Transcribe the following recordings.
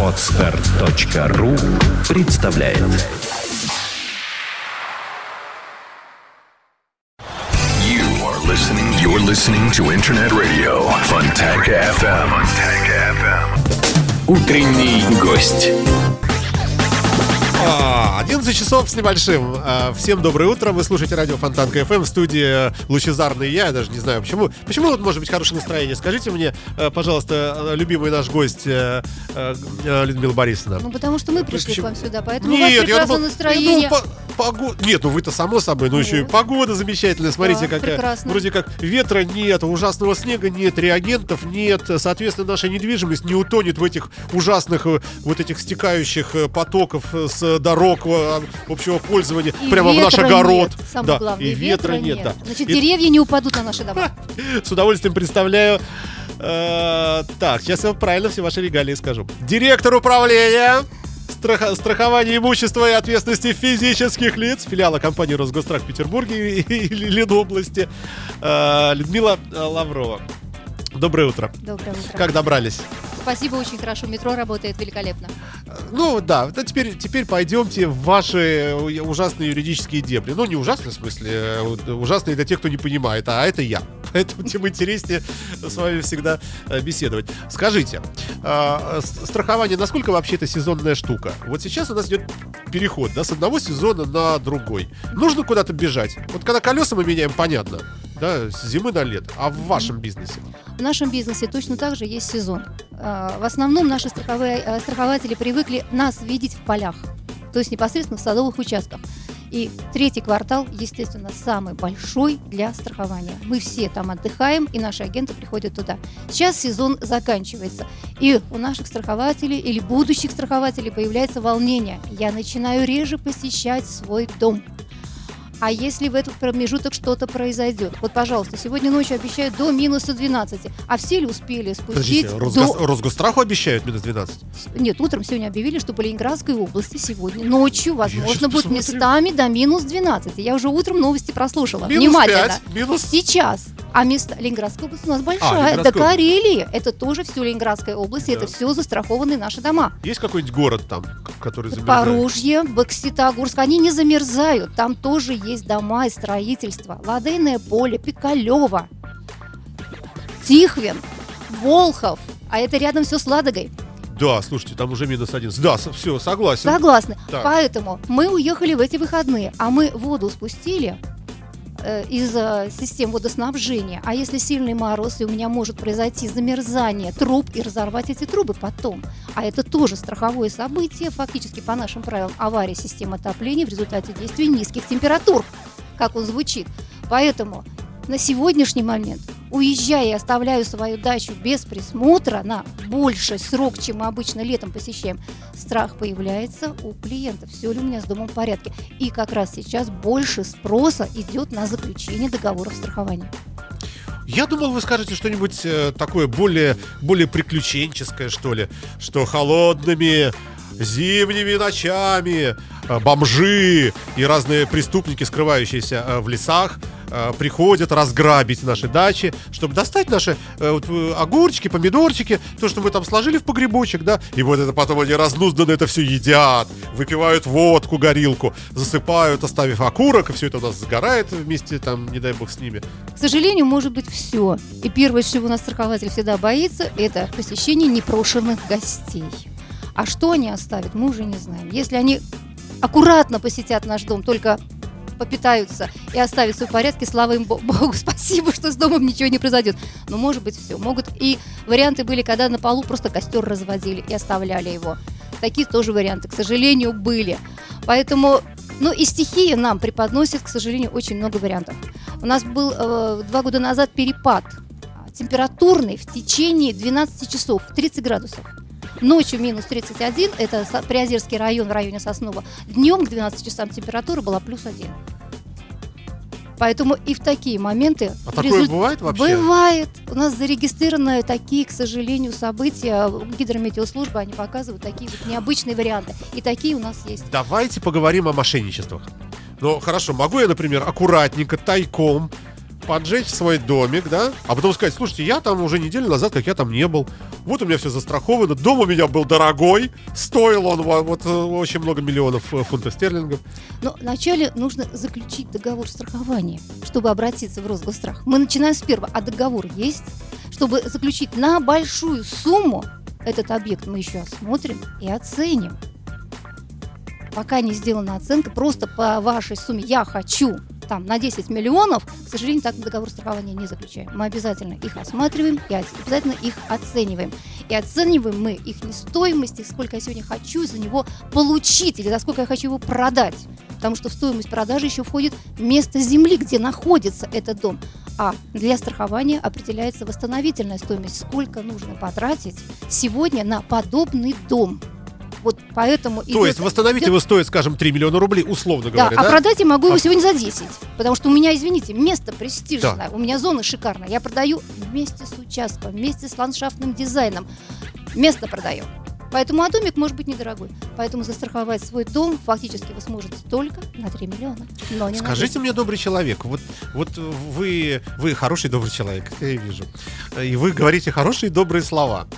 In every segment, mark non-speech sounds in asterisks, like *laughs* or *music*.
Отстар.ру представляет You are listening. You're listening to Internet Radio Fontanka FM. Fontanka FM. Утренний гость. А, 11 часов с небольшим. А, Всем доброе утро. Вы слушаете радио Фонтанка ФМ в студии Лучезарный я. Я даже не знаю почему. Почему вот может быть хорошее настроение? Скажите мне, э, пожалуйста, э, любимый наш гость э, Людмила Борисовна. Ну, потому что мы пришли Почему? к вам сюда, поэтому у вас Нет, я прекрасное думал, я настроение. думал, по- погода. Нет, ну вы-то само собой, но еще и погода замечательная. Смотрите, Да, какая. прекрасно. Вроде как ветра нет, ужасного снега нет, реагентов нет. Соответственно, наша недвижимость не утонет в этих ужасных вот этих стекающих потоков с дорог э, общего пользования И прямо в наш ветра огород. Нет, самое да, главное, и ветра, нет, да. Значит, И- деревья не упадут на наши дома. *laughs* с удовольствием представляю. э, так, сейчас я правильно все ваши регалии скажу. Директор управления страхования имущества и ответственности физических лиц филиала компании Росгострах в Петербурге и, и Ленобласти э, Людмила э, Лаврова. Доброе утро. Доброе утро. Как добрались? Спасибо, очень хорошо. Метро работает великолепно. Ну да, да теперь, теперь пойдемте в ваши ужасные юридические дебри. Ну, не ужасные, в смысле, э, ужасные для тех, кто не понимает, а это я. *laughs* Поэтому тем интереснее с вами всегда э, беседовать. Скажите, с- страхование, насколько вообще это сезонная штука? Вот сейчас у нас идет переход да, с одного сезона на другой. Нужно куда-то бежать. Вот когда колеса мы меняем, понятно, да, с зимы на лето. А в вашем бизнесе? В нашем бизнесе точно так же есть сезон. А, В основном наши страховые, э, страхователи привыкли нас видеть в полях, то есть непосредственно в садовых участках. И третий квартал, естественно, самый большой для страхования. Мы все там отдыхаем, и наши агенты приходят туда. Сейчас сезон заканчивается, и у наших страхователей или будущих страхователей появляется волнение. Я начинаю реже посещать свой дом. А если в этот промежуток что-то произойдет? Вот, пожалуйста, сегодня ночью обещают до минуса 12. А все ли успели спустить Подождите, Росгос- до... Росгостраху обещают минус 12? Нет, утром сегодня объявили, что по Ленинградской области сегодня ночью, возможно, будет посмотрю. местами до минус 12. Я уже утром новости прослушала. Минус Внимательно. 5, минус Сейчас. А место Ленинградская область у нас большая. До Ленинградская область. Карелии. Это тоже все Ленинградская область. Да. Это все застрахованные наши дома. Есть какой-нибудь город там, который замерзает? Поружье, Бокситогорск, они не замерзают. Там тоже есть дома и строительство. Ладейное поле, Пикалево, Тихвин, Волхов. А это рядом все с Ладогой. Да, слушайте, там уже минус 11. Да, все, согласен. Согласны. Так. Поэтому мы уехали в эти выходные, а мы воду спустили из э, систем водоснабжения. А если сильный мороз, и у меня может произойти замерзание труб и разорвать эти трубы потом. А это тоже страховое событие, фактически по нашим правилам авария системы отопления в результате действия низких температур, как он звучит. Поэтому на сегодняшний момент, уезжая и оставляю свою дачу без присмотра на больший срок, чем мы обычно летом посещаем, страх появляется у клиентов. Все ли у меня с домом в порядке? И как раз сейчас больше спроса идет на заключение договоров страхования. Я думал, вы скажете что-нибудь э, такое более, более приключенческое, что ли, что холодными зимними ночами бомжи и разные преступники, скрывающиеся э, в лесах, э, приходят разграбить наши дачи, чтобы достать наши э, вот, э, огурчики, помидорчики, то, что мы там сложили в погребочек, да, и вот это потом они разнузданно это все едят, выпивают водку, горилку, засыпают, оставив окурок, и все это у нас сгорает вместе, там, не дай бог, с ними. К сожалению, может быть все. И первое, чего у нас страхователь всегда боится, это посещение непрошенных гостей. А что они оставят, мы уже не знаем. Если они аккуратно посетят наш дом, только попитаются и оставят все в порядке, слава им Бо- *laughs* Богу, спасибо, что с домом ничего не произойдет. Но может быть все. Могут и варианты были, когда на полу просто костер разводили и оставляли его. Такие тоже варианты, к сожалению, были. Поэтому, ну и стихия нам преподносит, к сожалению, очень много вариантов. У нас был э, два года назад перепад температурный в течение 12 часов, 30 градусов. Ночью минус 31, это Приозерский район в районе Соснова. Днем к 12 часам температура была плюс 1. Поэтому и в такие моменты... А в такое результ- бывает вообще? Бывает. У нас зарегистрированы такие, к сожалению, события. Гидрометеослужба, они показывают такие вот необычные варианты. И такие у нас есть. Давайте поговорим о мошенничествах. Ну, хорошо, могу я, например, аккуратненько, тайком поджечь свой домик, да, а потом сказать, слушайте, я там уже неделю назад, как я там не был. Вот у меня все застраховано, дом у меня был дорогой, стоил он во- вот э, очень много миллионов э, фунтов стерлингов. Но вначале нужно заключить договор страхования, чтобы обратиться в Росгосстрах. Мы начинаем с первого, а договор есть? Чтобы заключить на большую сумму этот объект, мы еще осмотрим и оценим. Пока не сделана оценка, просто по вашей сумме я хочу там на 10 миллионов, к сожалению, так договор страхования не заключаем. Мы обязательно их осматриваем и обязательно их оцениваем. И оцениваем мы их стоимость, и сколько я сегодня хочу за него получить, или за сколько я хочу его продать. Потому что в стоимость продажи еще входит место земли, где находится этот дом. А для страхования определяется восстановительная стоимость, сколько нужно потратить сегодня на подобный дом. Вот поэтому То идет- есть восстановить идет- его стоит, скажем, 3 миллиона рублей, условно да, говоря, а да? продать я могу его А- сегодня за 10. Потому что у меня, извините, место престижное, у меня зона шикарная. Я продаю вместе с участком, вместе с ландшафтным дизайном. Место продаю. Поэтому а домик может быть недорогой. Поэтому застраховать свой дом фактически вы сможете только на 3 миллиона. Но не Скажите 10. мне, добрый человек, вот, вот вы, вы хороший добрый человек, я вижу. И вы говорите хорошие добрые слова.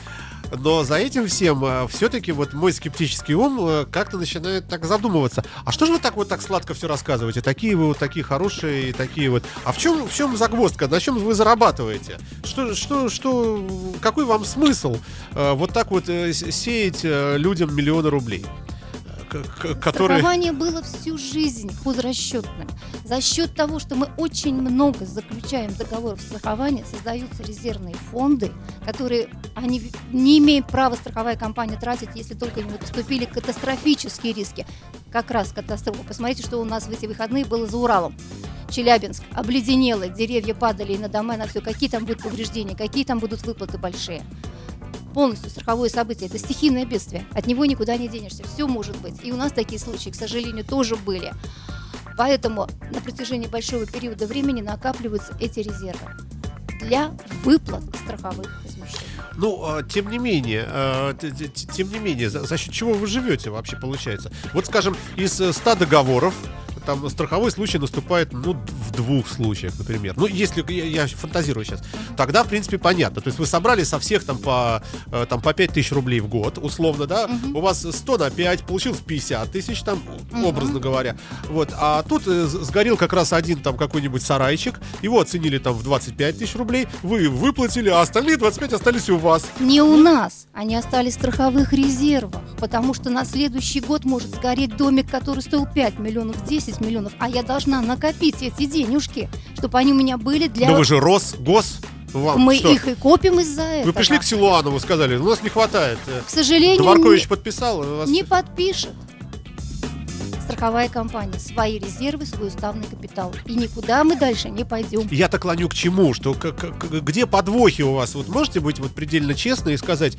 Но за этим всем все-таки вот мой скептический ум э, как-то начинает так задумываться. А что же вы так вот так сладко все рассказываете? Такие вы вот такие хорошие, и такие вот. А в чем, в чем загвоздка? На чем вы зарабатываете? Что, что, что, какой вам смысл э, вот так вот э, сеять людям миллионы рублей? Которые... Страхование было всю жизнь хозрасчетным. За счет того, что мы очень много заключаем договоров страхования, создаются резервные фонды, которые они не имеют права страховая компания тратить, если только не поступили катастрофические риски. Как раз катастрофа. Посмотрите, что у нас в эти выходные было за Уралом. Челябинск обледенело, деревья падали и на дома, и на все. Какие там будут повреждения, какие там будут выплаты большие полностью страховое событие. Это стихийное бедствие. От него никуда не денешься. Все может быть. И у нас такие случаи, к сожалению, тоже были. Поэтому на протяжении большого периода времени накапливаются эти резервы для выплат страховых возмещений. Ну, а, тем не менее, а, тем не менее, за, счет чего вы живете вообще получается? Вот, скажем, из э, 100 договоров там страховой случай наступает, ну, в двух случаях, например. Ну, если я, я фантазирую сейчас, тогда, в принципе, понятно. То есть вы собрали со всех там по, э, там, по 5 тысяч рублей в год, условно, да? Мгм. У вас 100 на 5, получилось 50 тысяч, там, Мгм. образно говоря. Вот, а тут э, сгорел как раз один там какой-нибудь сарайчик, его оценили там в 25 тысяч рублей, вы выплатили, а остальные 25 остались у вас. Не у нас, они остались в страховых резервах, потому что на следующий год может сгореть домик, который стоил 5 миллионов, 10 миллионов, а я должна накопить эти денежки, чтобы они у меня были для... Да вы же Рос, Гос, вам Мы что? их и копим из-за этого. Вы пришли к Силуанову, сказали, у нас не хватает. Э, К сожалению, Дворкович не- подписал. у вас- не подпишет страховая компания свои резервы, свой уставный капитал. И никуда мы дальше не пойдем. Я-то клоню к чему, что к- к- где подвохи у вас? Вот можете быть вот предельно честны и сказать,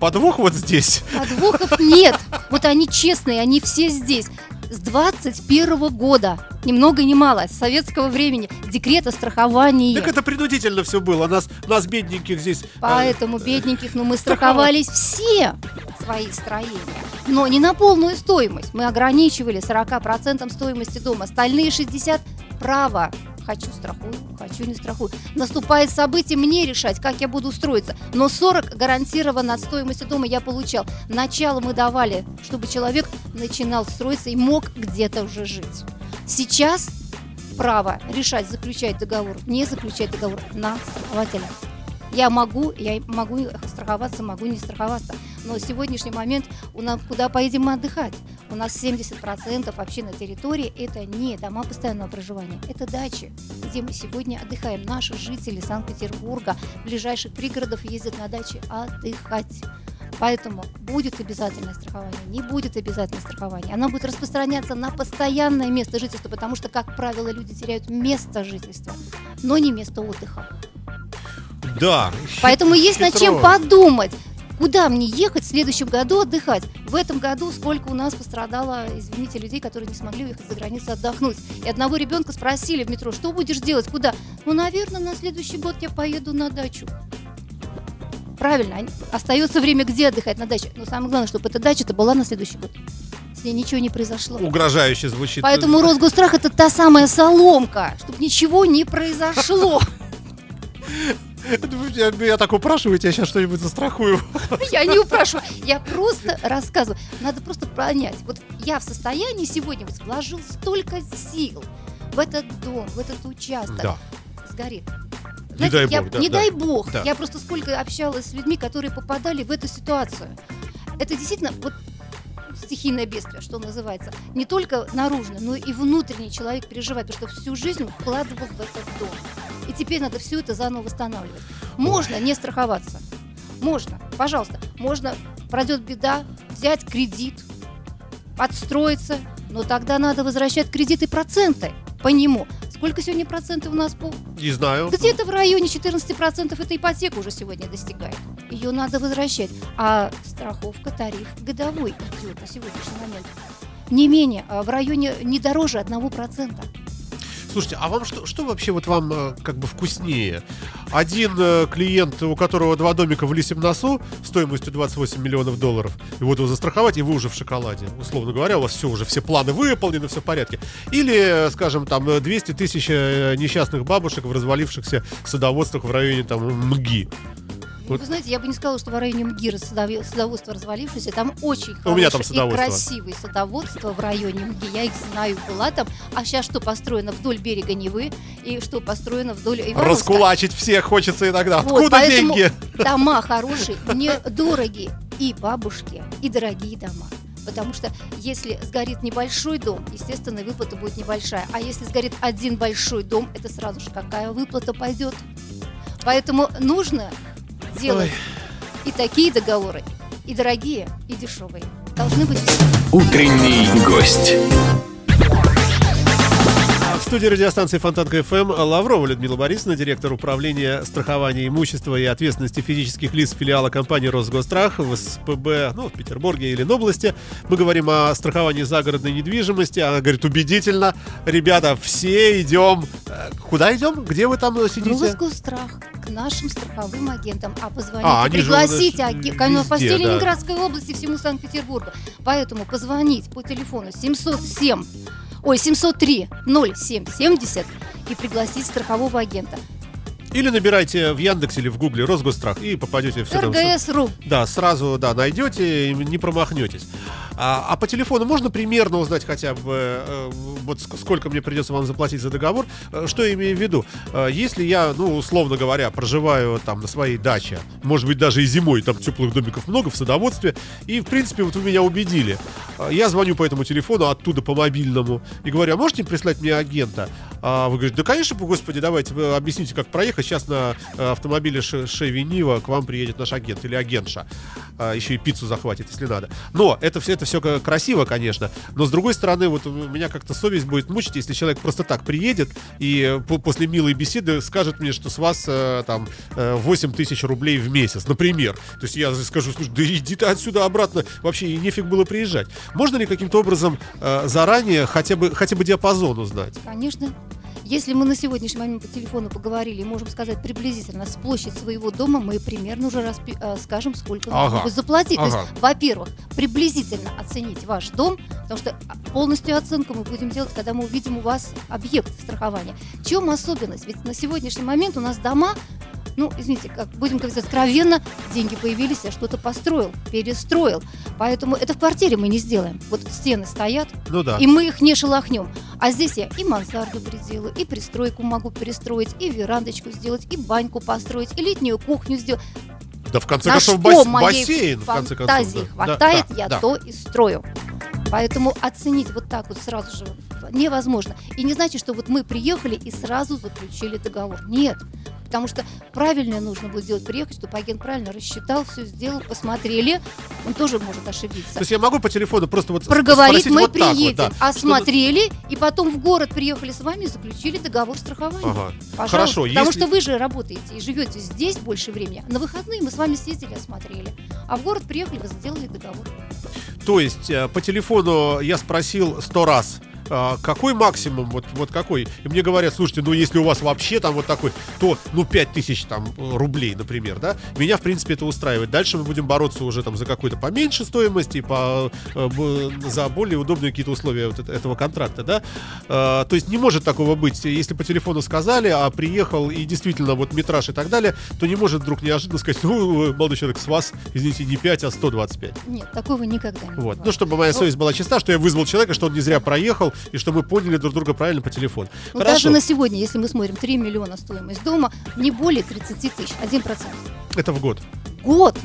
подвох вот здесь? Подвохов нет. Вот они честные, они все здесь. С 21 года, ни много ни мало, с советского времени, декрет о страховании. Так это принудительно все было. Нас, нас бедненьких здесь. э, Поэтому бедненьких, ну мы страховались все свои строения. Но не на полную стоимость. Мы ограничивали 40% стоимости дома. Остальные 60% право. Хочу страхую, хочу не страхую. Наступает событие, мне решать, как я буду устроиться. Но 40 гарантированно от стоимости дома я получал. Начало мы давали, чтобы человек начинал строиться и мог где-то уже жить. Сейчас право решать, заключать договор, не заключать договор на страхователя. Я могу, я могу страховаться, могу не страховаться. Но в сегодняшний момент у нас куда поедем мы отдыхать? У нас 70% вообще на территории это не дома постоянного проживания, это дачи, где мы сегодня отдыхаем. Наши жители Санкт-Петербурга, ближайших пригородов ездят на дачи отдыхать. Поэтому будет обязательное страхование, не будет обязательное страхование. Оно будет распространяться на постоянное место жительства, потому что, как правило, люди теряют место жительства, но не место отдыха. Да. Поэтому есть над чем подумать. Куда мне ехать в следующем году отдыхать? В этом году сколько у нас пострадало, извините, людей, которые не смогли уехать за границу отдохнуть. И одного ребенка спросили в метро, что будешь делать, куда? Ну, наверное, на следующий год я поеду на дачу. Правильно, остается время, где отдыхать на даче. Но самое главное, чтобы эта дача-то была на следующий год. ней ничего не произошло. Угрожающе звучит. Поэтому Росгострах это та самая соломка, чтобы ничего не произошло. *laughs* Я, я так упрашиваю, я сейчас что-нибудь застрахую. Я не упрашиваю, я просто рассказываю. Надо просто понять. Вот я в состоянии сегодня вот вложил столько сил в этот дом, в этот участок. Да. Сгорит. Не дай я- бог, да, не да. дай бог. Да. Я просто сколько общалась с людьми, которые попадали в эту ситуацию. Это действительно вот стихийное бедствие, что называется. Не только наружно, но и внутренний человек переживает, потому что всю жизнь вкладывал в этот дом. И теперь надо все это заново восстанавливать. Можно не страховаться. Можно, пожалуйста. Можно, пройдет беда, взять кредит, подстроиться, но тогда надо возвращать кредиты проценты по нему. Сколько сегодня процентов у нас по Не знаю. где-то в районе 14% эта ипотека уже сегодня достигает. Ее надо возвращать. А страховка, тариф годовой идет на сегодняшний момент. Не менее, а в районе не дороже 1%. Слушайте, а вам что, что вообще вот вам э, как бы вкуснее? Один э, клиент, у которого два домика в лисем носу стоимостью 28 миллионов долларов, и вот его застраховать, и вы уже в шоколаде. Условно говоря, у вас все уже, все планы выполнены, все в порядке. Или, э, скажем, там э, 200 тысяч э, несчастных бабушек в развалившихся садоводствах в районе там МГИ. Вот. Вы знаете, я бы не сказала, что в районе МГИРа садоводство развалившееся. Там очень У меня там и красивое садоводство в районе МГИ. Я их знаю, была там. А сейчас что построено вдоль берега Невы и что построено вдоль Ивановска. Раскулачить всех хочется иногда. Вот, Откуда деньги? Дома хорошие, недорогие. И бабушки, и дорогие дома. Потому что если сгорит небольшой дом, естественно, выплата будет небольшая. А если сгорит один большой дом, это сразу же какая выплата пойдет. Поэтому нужно делать и такие договоры, и дорогие, и дешевые. Должны быть все. Утренний гость. В студии радиостанции Фонтанка ФМ Лаврова Людмила Борисовна, директор управления страхования имущества и ответственности физических лиц филиала компании Росгострах в СПБ, ну, в Петербурге или Ленобласти. Мы говорим о страховании загородной недвижимости. Она говорит убедительно, ребята, все идем. Э, Куда идем? Где вы там э, сидите? Росгострах к нашим страховым агентам. А позвоните, А, пригласите ну, по всей да. Ленинградской области, всему Санкт-Петербургу. Поэтому позвонить по телефону 707, ой, 703 0770 и пригласить страхового агента. Или набирайте в Яндексе или в Гугле Росгострах и попадете там. РГС.ру. Да, сразу, да, найдете и не промахнетесь. А, а по телефону можно примерно узнать хотя бы, э, вот ск- сколько мне придется вам заплатить за договор? Э, Что я имею в виду? Э, Если я, ну, условно говоря, проживаю там на своей даче, может быть, даже и зимой, там теплых домиков много в садоводстве, и, в принципе, вот вы меня убедили. Э, Я звоню по этому телефону оттуда по мобильному и говорю, а можете прислать мне агента? А вы говорите, да, конечно, господи, давайте объясните, как проехать. Сейчас на автомобиле Ше- Шеви Нива к вам приедет наш агент или агентша. Еще и пиццу захватит, если надо. Но это все, это все красиво, конечно. Но с другой стороны, вот меня как-то совесть будет мучить, если человек просто так приедет и э, по- после милой беседы скажет мне, что с вас э, там э, 8 тысяч рублей в месяц, например. То есть я скажу, слушай, да иди ты отсюда обратно, вообще и нефиг было приезжать. Можно ли каким-то образом э, заранее хотя бы, хотя бы диапазон узнать? Конечно. Если мы на сегодняшний момент по телефону поговорили и можем сказать приблизительно с площадь своего дома, мы примерно уже распи- э, скажем, сколько Ага. нужно будет заплатить. То Ага. есть, во-первых, приблизительно оценить ваш дом, потому что полностью оценку мы будем делать, когда мы увидим у вас объект страхования. В чем особенность? Ведь на сегодняшний момент у нас дома ну, извините, как будем говорить откровенно, деньги появились, я что-то построил, перестроил. Поэтому это в квартире мы не сделаем. Вот стены стоят, Ну да. и мы их не шелохнем. А здесь я и мансарду приделаю, и пристройку могу перестроить, и верандочку сделать, и баньку построить, и летнюю кухню сделать. Да в конце На концов бас- бассейн, в конце концов. Да, хватает, да, я да. то и строю. Поэтому оценить вот так вот сразу же невозможно. И не значит, что вот мы приехали и сразу заключили договор. Нет. Потому что правильно нужно будет делать, приехать, чтобы агент правильно рассчитал, все сделал, посмотрели. Он тоже может ошибиться. То есть я могу по телефону просто вот Проговорить спросить мы вот так приедем, вот, да. осмотрели, и потом в город приехали с вами и заключили договор страхования. Ага. Пожалуйста. Хорошо, Потому если- что вы же работаете и живете здесь больше времени. На выходные мы с вами съездили, осмотрели. А в город приехали, вы сделали договор. То есть э, по телефону я спросил сто раз, а, какой максимум, вот, вот какой? И мне говорят, слушайте, ну если у вас вообще там вот такой, то, ну, 5000 там рублей, например, да, меня, в принципе, это устраивает. Дальше мы будем бороться уже там за какую-то поменьше стоимость и по, э, за более удобные какие-то условия вот это- этого контракта, да. А, то есть не может такого быть. Если по телефону сказали, а приехал и действительно вот метраж и так далее, то не может вдруг неожиданно сказать, ну, молодой человек, с вас, извините, не 5, а 125. Нет, такого никогда не Вот. бывает. Ну, чтобы моя совесть была чиста, что я вызвал человека, что он не зря проехал, и что мы поняли друг друга правильно по телефону. Ну, даже на сегодня, если мы смотрим 3 миллиона стоимость дома, не более 30 тысяч, 1%. Это в год. Год,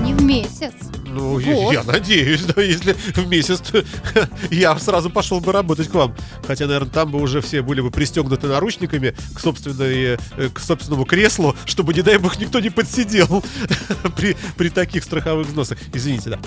не в месяц. Ну, я, я надеюсь, да, если в месяц, то *laughs* я сразу пошел бы работать к вам. Хотя, наверное, там бы уже все были бы пристегнуты наручниками к, собственной, э, к собственному креслу, чтобы, не дай бог, никто не подсидел *laughs* при, при таких страховых взносах. Извините, да.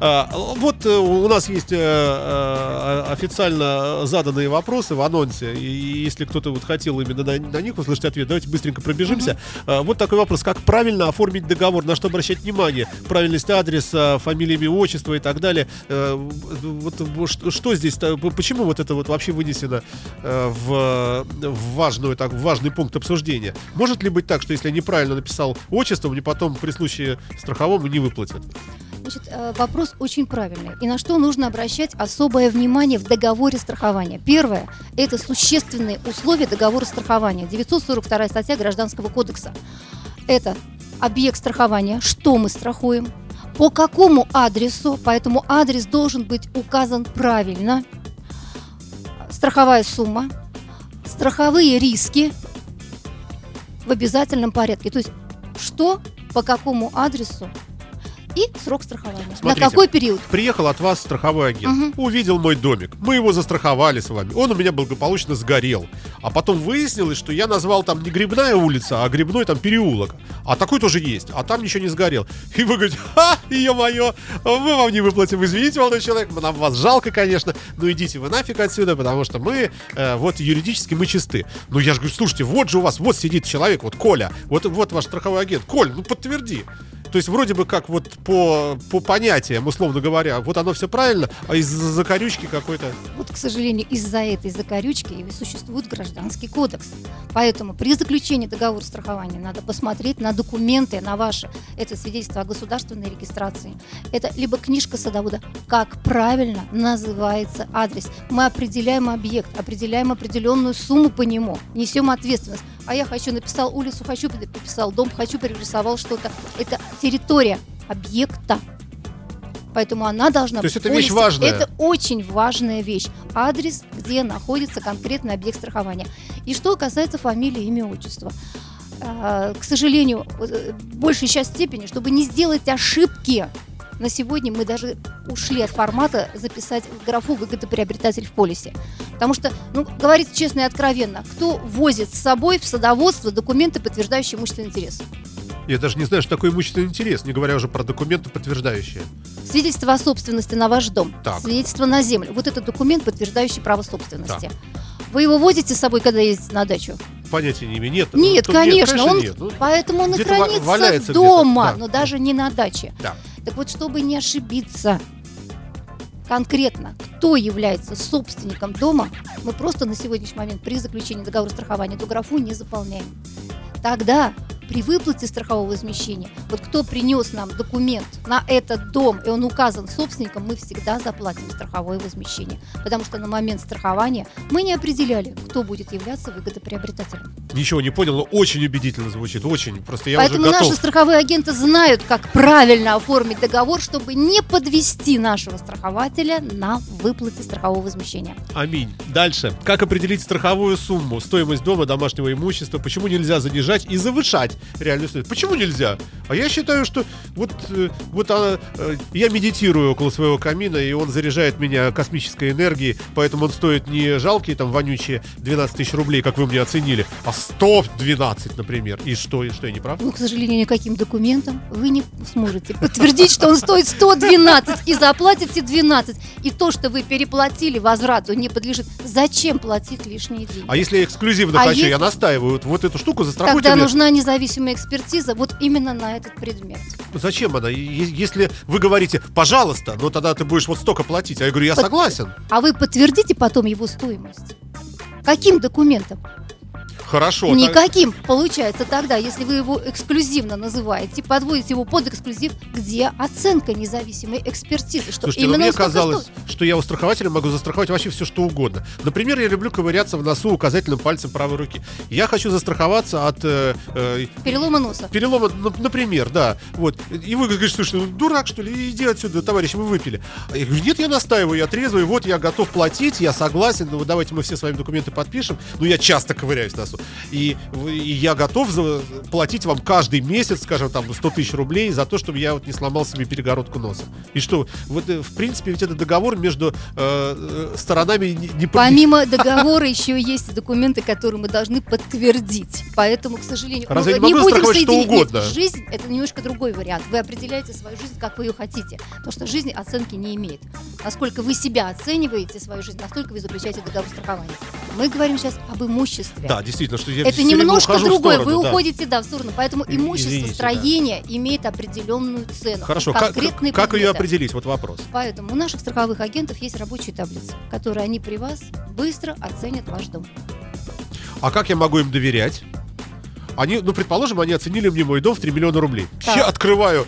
А, вот э, у нас есть э, официально заданные вопросы в анонсе, и если кто-то вот хотел именно на, на них услышать ответ, давайте быстренько пробежимся. А, Вот такой вопрос. Как правильно оформить договор? На что обращать внимание? Правильность адреса, фамилия, имя, и так далее. Э, Вот что, здесь? Почему вот это вот вообще вынесено э, в, в важную, так, в важный пункт обсуждения? Может ли быть так, что если я неправильно написал отчество, мне потом при случае страховом не выплатят? Значит, э, вопрос очень правильный. И на что нужно обращать особое внимание в договоре страхования? Первое – это существенные условия договора страхования. 942 статья Гражданского кодекса. Это объект страхования, что мы страхуем, по какому адресу, поэтому адрес должен быть указан правильно, страховая сумма, страховые риски в обязательном порядке. То есть что, по какому адресу и срок страхования. Смотрите. На какой период? Приехал от вас страховой агент, Мгм. увидел мой домик, мы его застраховали с вами, он у меня благополучно сгорел. А потом выяснилось, что я назвал там не грибная улица, а грибной там переулок. А такой тоже есть, а там ничего не сгорел. И вы говорите, ха, ее-мое, мы вам не выплатим, извините, молодой человек, нам вас жалко, конечно, но идите вы нафиг отсюда, потому что мы, э, вот юридически мы чисты. Ну я же говорю, слушайте, вот же у вас, вот сидит человек, вот Коля, вот, вот ваш страховой агент, Коль, ну подтверди. То есть вроде бы как вот по, по понятиям, условно говоря, вот оно все правильно, а из-за закорючки какой-то... Вот, к сожалению, из-за этой закорючки и существует гражданский кодекс. Поэтому при заключении договора страхования надо посмотреть на документы, на ваши. Это свидетельство о государственной регистрации. Это либо книжка садовода, как правильно называется адрес. Мы определяем объект, определяем определенную сумму по нему, несем ответственность. А я хочу, написал улицу, хочу, написал дом, хочу, перерисовал что-то. Это территория объекта. Поэтому она должна То есть быть это вещь важная. Это очень важная вещь. Адрес, где находится конкретный объект страхования. И что касается фамилии, имя, отчества. К сожалению, э, в большей часть степени, чтобы не сделать ошибки, на сегодня мы даже ушли от формата записать в графу выгодоприобретатель в полисе. Потому что, ну, говорить честно и откровенно, кто возит с собой в садоводство документы, подтверждающие имущественный интерес? Я даже не знаю, что такое имущественный интерес, не говоря уже про документы, подтверждающие. Свидетельство о собственности на ваш дом, Так. свидетельство на землю. Вот это документ, подтверждающий право собственности. Вы его возите с собой, когда ездите на дачу? Понятия не имею. Нет, Нет, ну, конечно, он, нет. Ну, поэтому он и хранится дома, да. но даже не на даче. Да. Так вот, чтобы не ошибиться конкретно, кто является собственником дома, мы просто на сегодняшний момент при заключении договора страхования эту графу не заполняем. Тогда при выплате страхового возмещения, вот кто принес нам документ на этот дом, и он указан собственником, мы всегда заплатим страховое возмещение. Потому что на момент страхования мы не определяли, кто будет являться выгодоприобретателем. Ничего не понял, но очень убедительно звучит, очень. Просто я Поэтому уже готов. наши страховые агенты знают, как правильно оформить договор, чтобы не подвести нашего страхователя на выплате страхового возмещения. Аминь. Дальше. Как определить страховую сумму, стоимость дома, домашнего имущества? Почему нельзя занижать и завышать реальную стоимость? Почему нельзя? А я считаю, что вот, э, вот она, э, я медитирую около своего камина, и он заряжает меня космической энергией, поэтому он стоит не жалкие там вонючие 12 тысяч рублей, как вы мне оценили, а 112, например. И что, и что, я не прав? Ну, к сожалению, никаким документом вы не сможете подтвердить, что он стоит 112 и заплатите 12. И то, что вы переплатили, возврату не подлежит. Зачем платить лишние деньги? А если я эксклюзивно А хочу, если- я настаиваю, вот, эту штуку застрахуйте Тогда мне. нужна независимая независимая экспертиза вот именно на этот предмет. Ну, Зачем она? Если вы говорите, пожалуйста, ну тогда ты будешь вот столько платить. А я говорю, я Под- согласен. А вы подтвердите потом его стоимость? Каким документом? Хорошо. так- Никаким. Получается тогда, если вы его эксклюзивно называете, подводите его под эксклюзив, где оценка независимой экспертизы, что Слушайте, ну именно мне казалось, стоит. что я у страхователя могу застраховать вообще все, что угодно. Например, я люблю ковыряться в носу указательным пальцем правой руки. Я хочу застраховаться от э, э, Перелома носа. перелома, например, да. Вот. И вы говорите, слушай, ну дурак, что ли, иди отсюда, товарищ, вы выпили. А Я говорю, нет, я настаиваю, я трезвый, вот я готов платить, я согласен, ну давайте мы все с вами документы подпишем. Ну, я часто ковыряюсь в носу. И, и я готов за- платить вам каждый месяц, скажем, там, 100 тысяч рублей за то, чтобы я вот не сломал себе перегородку носа. И что, вот, э, в принципе, ведь это договор между э, э, сторонами не, не по- Помимо договора еще есть документы, которые мы должны подтвердить. Поэтому, к сожалению, Разве мы не застраховать что соединять. Нет, жизнь – это немножко другой вариант. Вы определяете свою жизнь, как вы ее хотите. Потому что жизнь оценки не имеет. Насколько вы себя оцениваете, свою жизнь, настолько вы заключаете договор страхования. Мы говорим сейчас об имуществе. Да, действительно, что я Это немножко другое. сторону, Вы да. уходите, да, в сторону. Поэтому имущество извините, да. строения имеет определенную цену. Хорошо, как, как ее определить? Вот вопрос. Поэтому у наших страховых агентов есть рабочие таблицы, которые они при вас быстро оценят ваш дом. А как я могу им доверять? Они, ну, предположим, они оценили мне мой дом в 3 миллиона рублей. Так. Я открываю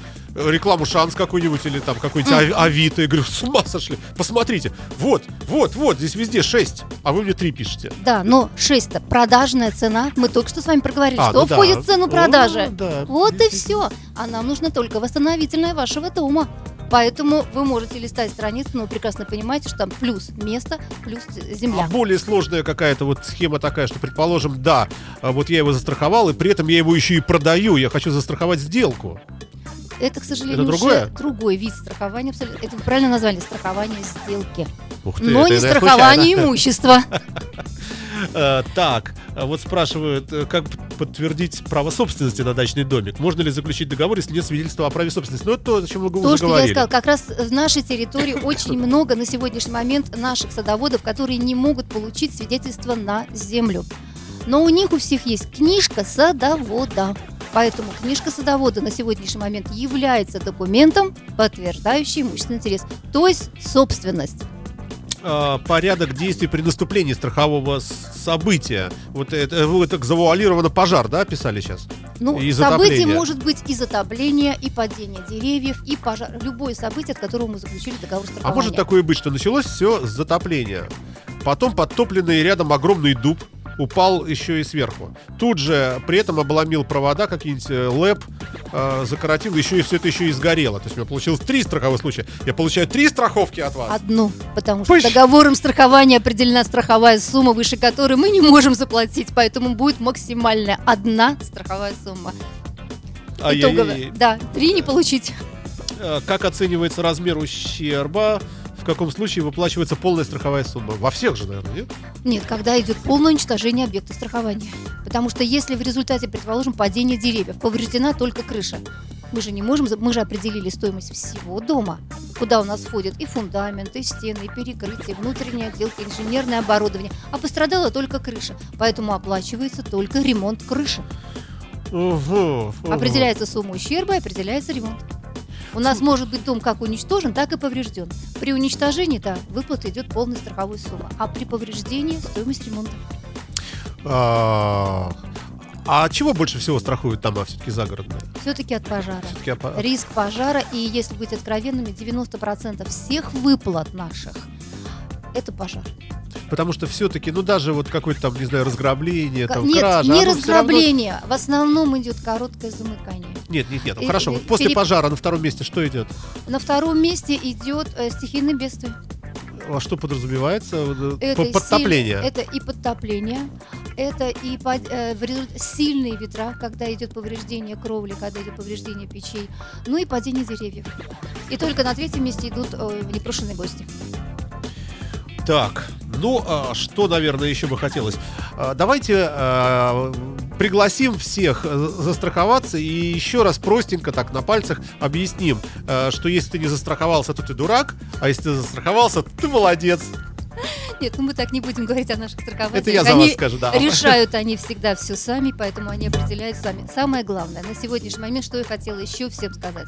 рекламу Шанс какую-нибудь или там какой-нибудь Ави- Авито и говорю, с ума сошли, посмотрите, вот, вот, вот, здесь везде 6, а вы мне 3 пишете. Да, но 6 -то продажная цена. Мы только что с вами проговорили, А, что ну да. входит в цену О, продажи. да, вот и все. А нам нужно только восстановительное вашего дома. Поэтому вы можете листать страницу, но вы прекрасно понимаете, что там плюс место, плюс земля. А более сложная какая-то вот схема такая, что, предположим, да, вот я его застраховал, и при этом я его еще и продаю, я хочу застраховать сделку. Это, к сожалению, Это уже другое? другой вид страхования. абсолютно. Это вы правильно назвали страхование сделки. Ух ты, но это не я страхование случайно. имущества. Э, *laughs* Так, а вот спрашивают, э, как подтвердить право собственности на дачный домик? Можно ли заключить договор, если нет свидетельства о праве собственности? Ну, это то, о чем мы То, уже что я говорили. сказала, как раз в нашей территории *laughs* очень много на сегодняшний момент наших садоводов, которые не могут получить свидетельство на землю. Но у них у всех есть книжка садовода. Поэтому книжка садовода на сегодняшний момент является документом, подтверждающим имущественный интерес, то есть собственность. А, порядок действий при наступлении страхового события. Вот это, вы это завуалированно пожар, да, писали сейчас? Ну, И событие может быть и затопление, и падение деревьев, и пожар. Любое событие, от которого мы заключили договор А страхования. может такое быть, что началось все с затопления. Потом подтопленный рядом огромный дуб упал еще и сверху. Тут же при этом обломил провода какие-нибудь э, лэп, э, закоротил, еще и все это еще и сгорело. То есть у меня получилось три страховых случая. Я получаю три страховки от вас. Одну, потому что Пыщ! договором страхования определена страховая сумма, выше которой мы не можем заплатить, поэтому будет максимальная одна страховая сумма. Итоговая. Ай-яй-яй. Да, три не получить. Э, Как оценивается размер ущерба? В каком случае выплачивается полная страховая сумма? Во всех же, наверное, нет? Нет, когда идет полное уничтожение объекта страхования. Потому что если в результате, предположим, падения деревьев повреждена только крыша, мы же не можем, мы же определили стоимость всего дома, куда у нас входят и фундамент, и стены, и перекрытие, внутренняя отделка, инженерное оборудование, а пострадала только крыша, поэтому оплачивается только ремонт крыши. Угу, угу. Определяется сумма ущерба и определяется ремонт. У нас может быть дом как уничтожен, так и поврежден. При уничтожении, да, выплата идет полная страховая сумма, а при повреждении стоимость ремонта. А а от чего больше всего страхуют дома все-таки загородные? Все-таки от пожара. Все-таки опа- Риск пожара, и если быть откровенными, 90% всех выплат наших это пожар. Потому что все-таки, ну даже вот какое-то там, не знаю, разграбление, там, Нет, кража, не всё равно- разграбление. В основном идет короткое замыкание. Нет, нет, нет. И- хорошо, и- вот после переп- пожара на втором месте что идет? На втором месте идет э, стихийное бедствие. А что подразумевается? Э, Это по- Подтопление. силь- это и подтопление, это и под- э, в результ- сильные ветра, когда идет повреждение кровли, когда идет повреждение печей, ну и падение деревьев. И только на третьем месте идут э, непрошенные гости. Так, ну а, что, наверное, еще бы хотелось? А, давайте а, пригласим всех э, застраховаться и еще раз простенько так на пальцах объясним, а, что если ты не застраховался, то ты дурак, а если ты застраховался, то ты молодец. Нет, ну мы так не будем говорить о наших страхователях. Это я за они вас скажу, да. Решают они всегда все сами, поэтому они определяют сами. Самое главное, на сегодняшний момент, что я хотела еще всем сказать.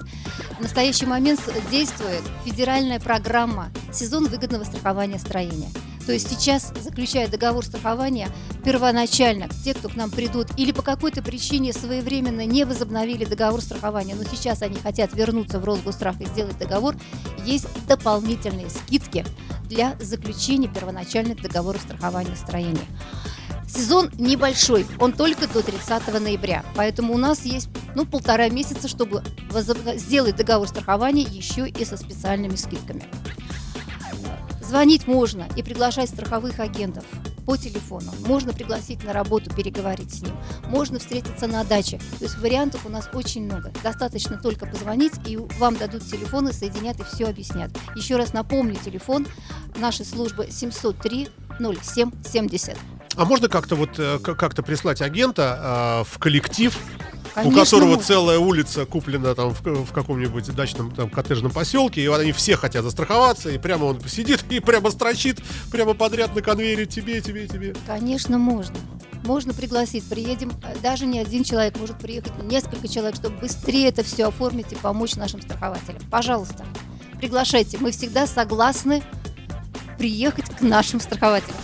В настоящий момент действует федеральная программа «Сезон выгодного страхования строения». То есть сейчас, заключая договор страхования, первоначально те, кто к нам придут или по какой-то причине своевременно не возобновили договор страхования, но сейчас они хотят вернуться в Росгострах и сделать договор, есть дополнительные скидки для заключения первоначальных договоров страхования строения. Сезон небольшой, он только до 30 ноября, поэтому у нас есть ну, полтора месяца, чтобы сделать договор страхования еще и со специальными скидками. Звонить можно и приглашать страховых агентов по телефону. Можно пригласить на работу, переговорить с ним. Можно встретиться на даче. То есть вариантов у нас очень много. Достаточно только позвонить, и вам дадут телефон и соединят, и все объяснят. Еще раз напомню, телефон нашей службы 703 0770. А можно как-то вот э, как-то прислать агента э, в коллектив, Конечно, у которого можно. целая улица куплена там в, в каком-нибудь дачном там, коттеджном поселке, и они все хотят застраховаться, и прямо он сидит и прямо строчит прямо подряд на конвейере тебе, тебе, тебе. Конечно, можно. Можно пригласить, приедем, даже не один человек, может приехать несколько человек, чтобы быстрее это все оформить и помочь нашим страхователям. Пожалуйста, приглашайте. Мы всегда согласны приехать к нашим страхователям.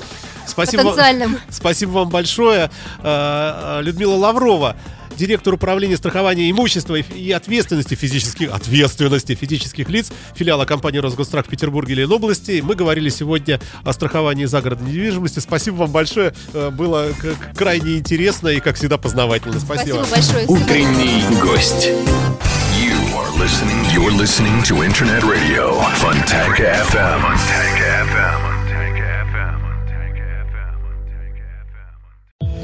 Спасибо, Потенциальным. спасибо вам большое, э, Людмила Лаврова, директор управления страхования имущества и ответственности физических, ответственности физических лиц филиала компании Росгострах в Петербурге и Ленобласти. Мы говорили сегодня о страховании загородной недвижимости. Спасибо вам большое, э, было крайне интересно и, как всегда, познавательно. Спасибо. Спасибо большое. Утренний гость. You are listening. You're listening to Internet Radio Fontanka FM. Fontanka FM.